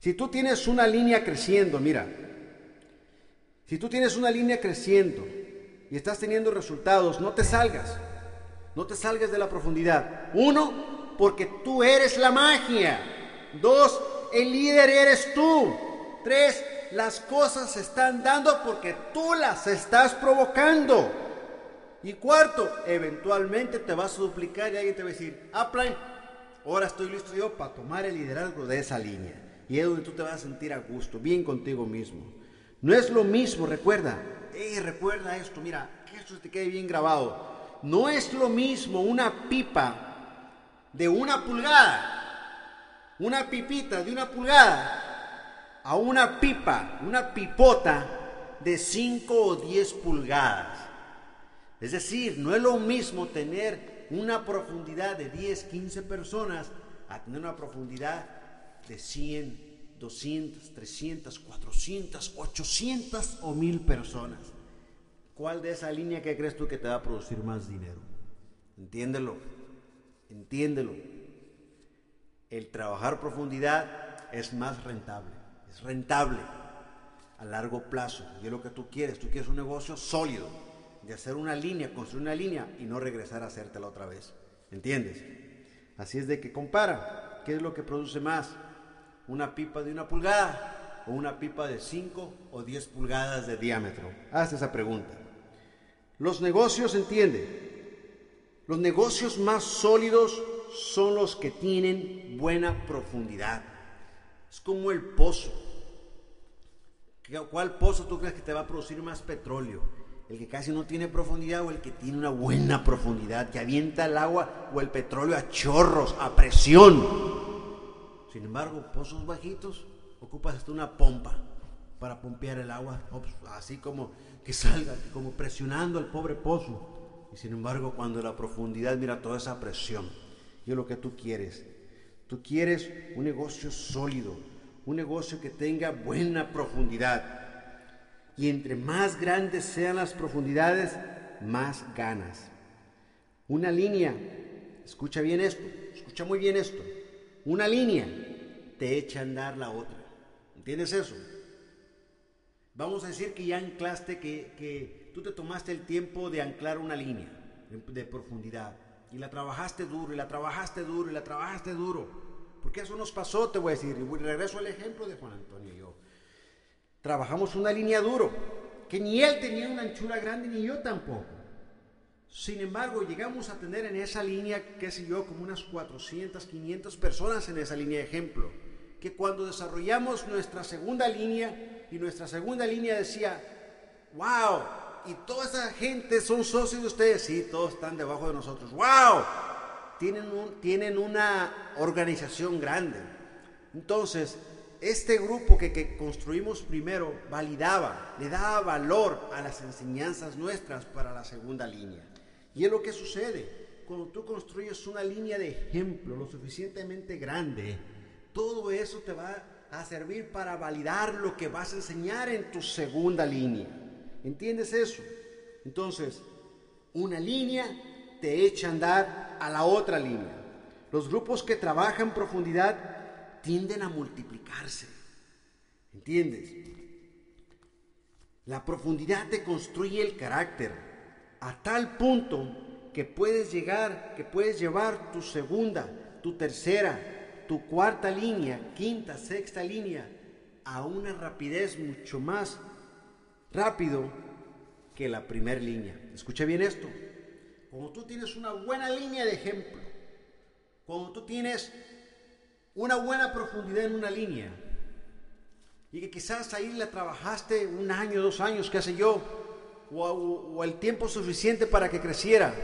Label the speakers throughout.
Speaker 1: Si tú tienes una línea creciendo, mira, si tú tienes una línea creciendo y estás teniendo resultados, no te salgas, no te salgas de la profundidad. Uno, porque tú eres la magia. Dos, el líder eres tú. Tres, las cosas se están dando porque tú las estás provocando. Y cuarto, eventualmente te vas a duplicar y alguien te va a decir, ah, ahora estoy listo yo para tomar el liderazgo de esa línea. Y es donde tú te vas a sentir a gusto, bien contigo mismo. No es lo mismo, recuerda, eh, recuerda esto, mira, que esto te quede bien grabado. No es lo mismo una pipa de una pulgada, una pipita de una pulgada, a una pipa, una pipota de 5 o 10 pulgadas. Es decir, no es lo mismo tener una profundidad de 10, 15 personas a tener una profundidad de 100, 200, 300, 400, 800 o 1000 personas. ¿Cuál de esa línea crees tú que te va a producir más dinero? Entiéndelo, entiéndelo. El trabajar profundidad es más rentable, es rentable a largo plazo. Y es lo que tú quieres, tú quieres un negocio sólido, de hacer una línea, construir una línea y no regresar a hacértela otra vez. ¿Entiendes? Así es de que compara, ¿qué es lo que produce más? Una pipa de una pulgada o una pipa de 5 o 10 pulgadas de diámetro? Haz esa pregunta. Los negocios, entiende, los negocios más sólidos son los que tienen buena profundidad. Es como el pozo. ¿Cuál pozo tú crees que te va a producir más petróleo? ¿El que casi no tiene profundidad o el que tiene una buena profundidad, que avienta el agua o el petróleo a chorros, a presión? Sin embargo, pozos bajitos, ocupas hasta una pompa para pompear el agua, pues, así como que salga, como presionando al pobre pozo. Y sin embargo, cuando la profundidad mira toda esa presión, y es lo que tú quieres. Tú quieres un negocio sólido, un negocio que tenga buena profundidad. Y entre más grandes sean las profundidades, más ganas. Una línea, escucha bien esto, escucha muy bien esto una línea, te echa a andar la otra. ¿Entiendes eso? Vamos a decir que ya anclaste, que, que tú te tomaste el tiempo de anclar una línea de, profundidad y la trabajaste duro y la trabajaste duro y la trabajaste duro. Porque eso nos pasó, te voy a decir, y regreso al ejemplo de Juan Antonio y yo. Trabajamos una línea duro, que ni él tenía una anchura grande ni yo tampoco. Sin embargo, llegamos a tener en esa línea, qué sé yo, como unas 400, 500 personas en esa línea de ejemplo. Que cuando desarrollamos nuestra segunda línea y nuestra segunda línea decía, wow, y toda esa gente son socios de ustedes, sí, todos están debajo de nosotros, wow, tienen, tienen una organización grande. Entonces, este grupo que, que, construimos primero validaba, le daba valor a las enseñanzas nuestras para la segunda línea. Y es lo que sucede. Cuando tú construyes una línea de ejemplo lo suficientemente grande, todo eso te va a servir para validar lo que vas a enseñar en tu segunda línea. ¿Entiendes eso? Entonces, una línea te echa a andar a la otra línea. Los grupos que trabajan en profundidad tienden a multiplicarse. ¿Entiendes? La profundidad te construye el carácter a tal punto que puedes llegar, que puedes llevar tu segunda, tu tercera, tu cuarta línea, quinta, sexta línea a una rapidez mucho más rápido que la primera línea. Escucha bien esto. Como tú tienes una buena línea de ejemplo, cuando tú tienes una buena profundidad en una línea, y que quizás ahí la trabajaste un año, dos años, qué sé yo, o, el tiempo suficiente para que creciera,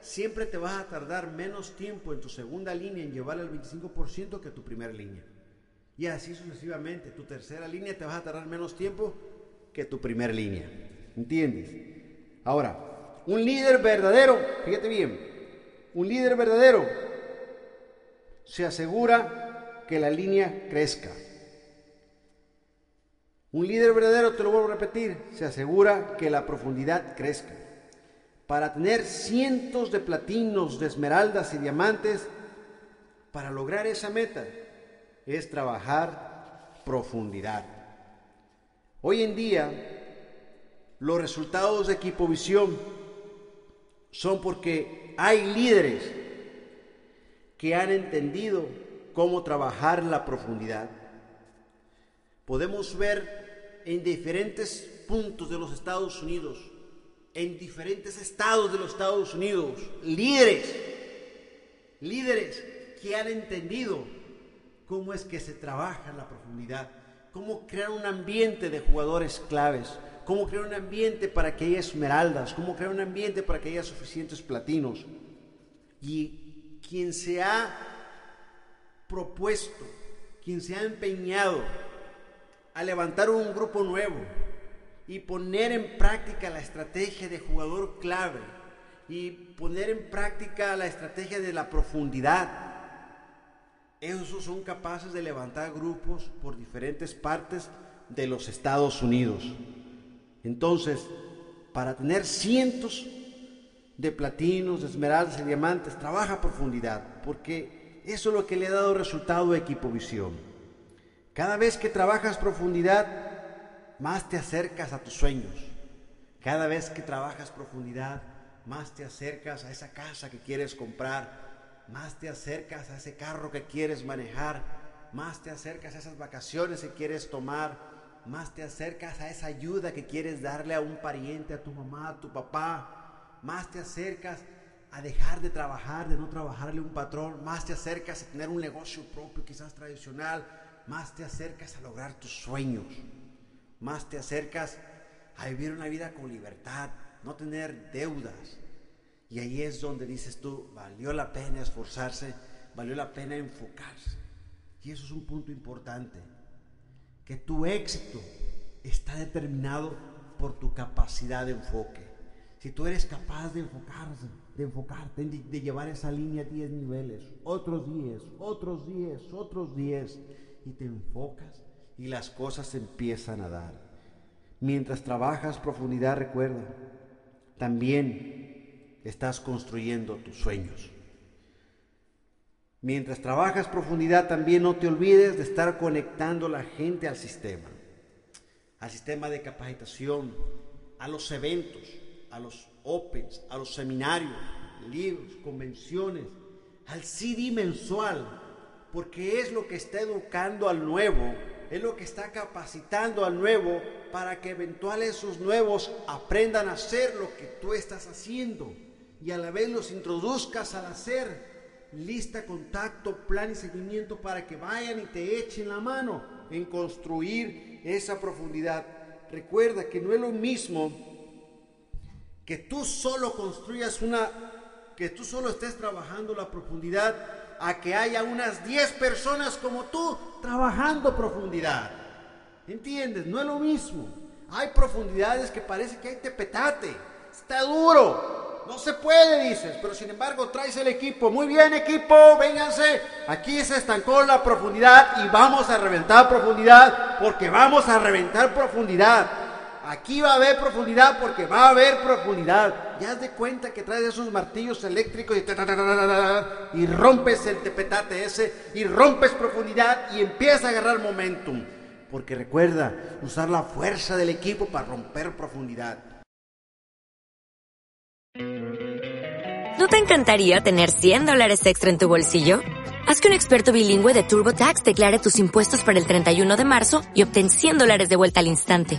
Speaker 1: siempre te vas a tardar menos tiempo en tu segunda línea en llevar al 25% que tu primera línea. Y así sucesivamente. Tu tercera línea te vas a tardar menos tiempo que tu primera línea. ¿Entiendes? Ahora, un líder verdadero, fíjate bien, un líder verdadero se asegura que la línea crezca. Un líder verdadero, te lo vuelvo a repetir, se asegura que la profundidad crezca. Para tener cientos de platinos, de esmeraldas y diamantes, para lograr esa meta, es trabajar profundidad. Hoy en día, los resultados de Equipo Visión son porque hay líderes que han entendido cómo trabajar la profundidad. Podemos ver en diferentes puntos de los Estados Unidos, en diferentes estados de los Estados Unidos, líderes, líderes que han entendido cómo es que se trabaja en la profundidad, cómo crear un ambiente de jugadores claves, cómo crear un ambiente para que haya esmeraldas, cómo crear un ambiente para que haya suficientes platinos. Y quien se ha propuesto, quien se ha empeñado a levantar un grupo nuevo y poner en práctica la estrategia de jugador clave y poner en práctica la estrategia de la profundidad, esos son capaces de levantar grupos por diferentes partes de los Estados Unidos. Entonces, para tener cientos de platinos, de esmeraldas y diamantes, trabaja profundidad, porque eso es lo que le ha dado resultado a Equipo Visión. Cada vez que trabajas profundidad, más te acercas a tus sueños. Cada vez que trabajas profundidad, más te acercas a esa casa que quieres comprar, más te acercas a ese carro que quieres manejar, más te acercas a esas vacaciones que quieres tomar, más te acercas a esa ayuda que quieres darle a un pariente, a tu mamá, a tu papá, más te acercas a dejar de trabajar, de no trabajarle a un patrón, más te acercas a tener un negocio propio, quizás tradicional, más te acercas a lograr tus sueños, más te acercas a vivir una vida con libertad, no tener deudas, y ahí es donde dices tú, valió la pena esforzarse, valió la pena enfocarse. Y eso es un punto importante, que tu éxito está determinado por tu capacidad de enfoque. Si tú eres capaz de enfocarse, de enfocarte, de, llevar esa línea 10 niveles, otros 10, otros 10, otros 10, y te enfocas y las cosas empiezan a dar. Mientras trabajas profundidad, recuerda, también estás construyendo tus sueños. Mientras trabajas profundidad, también no te olvides de estar conectando la gente al sistema, al sistema de capacitación, a los eventos, a los opens, a los seminarios, libros, convenciones, al CD mensual, porque es lo que está educando al nuevo, es lo que está capacitando al nuevo para que eventuales esos nuevos aprendan a hacer lo que tú estás haciendo y a la vez los introduzcas al hacer lista, contacto, plan y seguimiento para que vayan y te echen la mano en construir esa profundidad. Recuerda que no es lo mismo que tú solo construyas una, que tú solo estés trabajando la profundidad, a que haya unas 10 personas como tú trabajando profundidad. ¿Entiendes? No es lo mismo. Hay profundidades que parece que hay tepetate. Está duro. No se puede, dices, pero sin embargo traes el equipo. Muy bien, equipo, vénganse. Aquí se estancó la profundidad y vamos a reventar profundidad porque vamos a reventar profundidad. Aquí va a haber profundidad porque va a haber profundidad. Ya has de cuenta que traes esos martillos eléctricos y, y rompes el tepetate ese y rompes profundidad y empieza a agarrar momentum. Porque recuerda, usar la fuerza del equipo para romper profundidad.
Speaker 2: ¿No te encantaría tener 100 dólares extra en tu bolsillo? Haz que un experto bilingüe de TurboTax declare tus impuestos para el 31 de marzo y obtén 100 dólares de vuelta al instante.